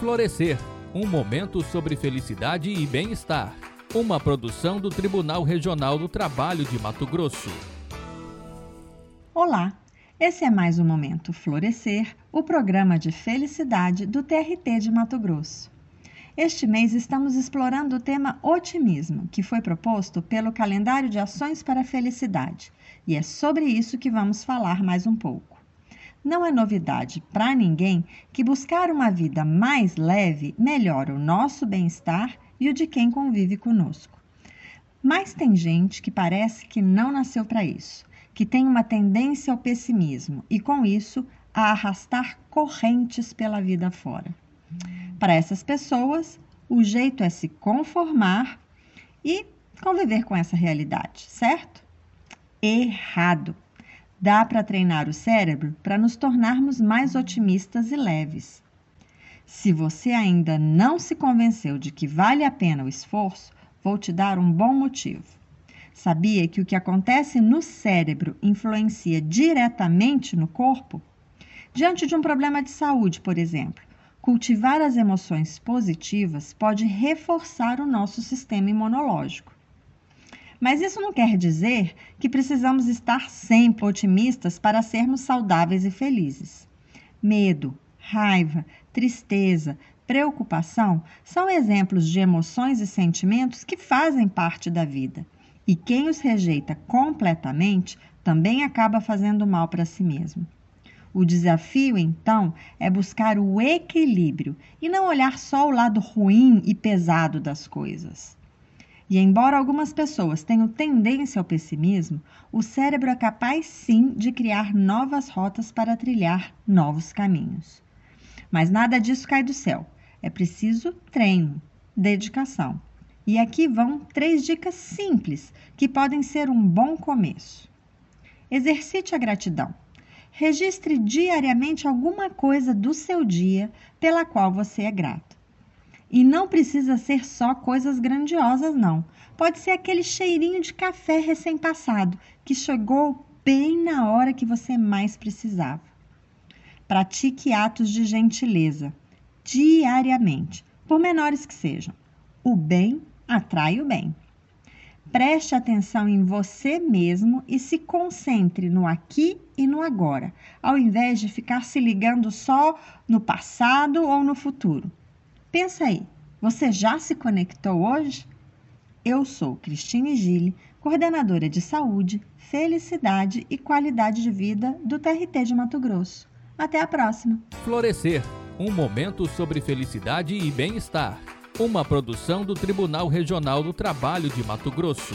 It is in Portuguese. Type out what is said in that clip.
Florescer um momento sobre felicidade e bem-estar. Uma produção do Tribunal Regional do Trabalho de Mato Grosso. Olá, esse é mais um Momento Florescer, o programa de felicidade do TRT de Mato Grosso. Este mês estamos explorando o tema otimismo, que foi proposto pelo Calendário de Ações para a Felicidade, e é sobre isso que vamos falar mais um pouco. Não é novidade para ninguém que buscar uma vida mais leve melhora o nosso bem-estar e o de quem convive conosco. Mas tem gente que parece que não nasceu para isso, que tem uma tendência ao pessimismo e, com isso, a arrastar correntes pela vida fora. Para essas pessoas, o jeito é se conformar e conviver com essa realidade, certo? Errado! Dá para treinar o cérebro para nos tornarmos mais otimistas e leves. Se você ainda não se convenceu de que vale a pena o esforço, vou te dar um bom motivo. Sabia que o que acontece no cérebro influencia diretamente no corpo? Diante de um problema de saúde, por exemplo, cultivar as emoções positivas pode reforçar o nosso sistema imunológico. Mas isso não quer dizer que precisamos estar sempre otimistas para sermos saudáveis e felizes. Medo, raiva, tristeza, preocupação são exemplos de emoções e sentimentos que fazem parte da vida. E quem os rejeita completamente também acaba fazendo mal para si mesmo. O desafio, então, é buscar o equilíbrio e não olhar só o lado ruim e pesado das coisas. E embora algumas pessoas tenham tendência ao pessimismo, o cérebro é capaz sim de criar novas rotas para trilhar novos caminhos. Mas nada disso cai do céu. É preciso treino, dedicação. E aqui vão três dicas simples que podem ser um bom começo. Exercite a gratidão. Registre diariamente alguma coisa do seu dia pela qual você é grato. E não precisa ser só coisas grandiosas, não. Pode ser aquele cheirinho de café recém-passado que chegou bem na hora que você mais precisava. Pratique atos de gentileza diariamente, por menores que sejam. O bem atrai o bem. Preste atenção em você mesmo e se concentre no aqui e no agora, ao invés de ficar se ligando só no passado ou no futuro. Pensa aí, você já se conectou hoje? Eu sou Cristine Gille, coordenadora de saúde, felicidade e qualidade de vida do TRT de Mato Grosso. Até a próxima. Florescer um momento sobre felicidade e bem-estar. Uma produção do Tribunal Regional do Trabalho de Mato Grosso.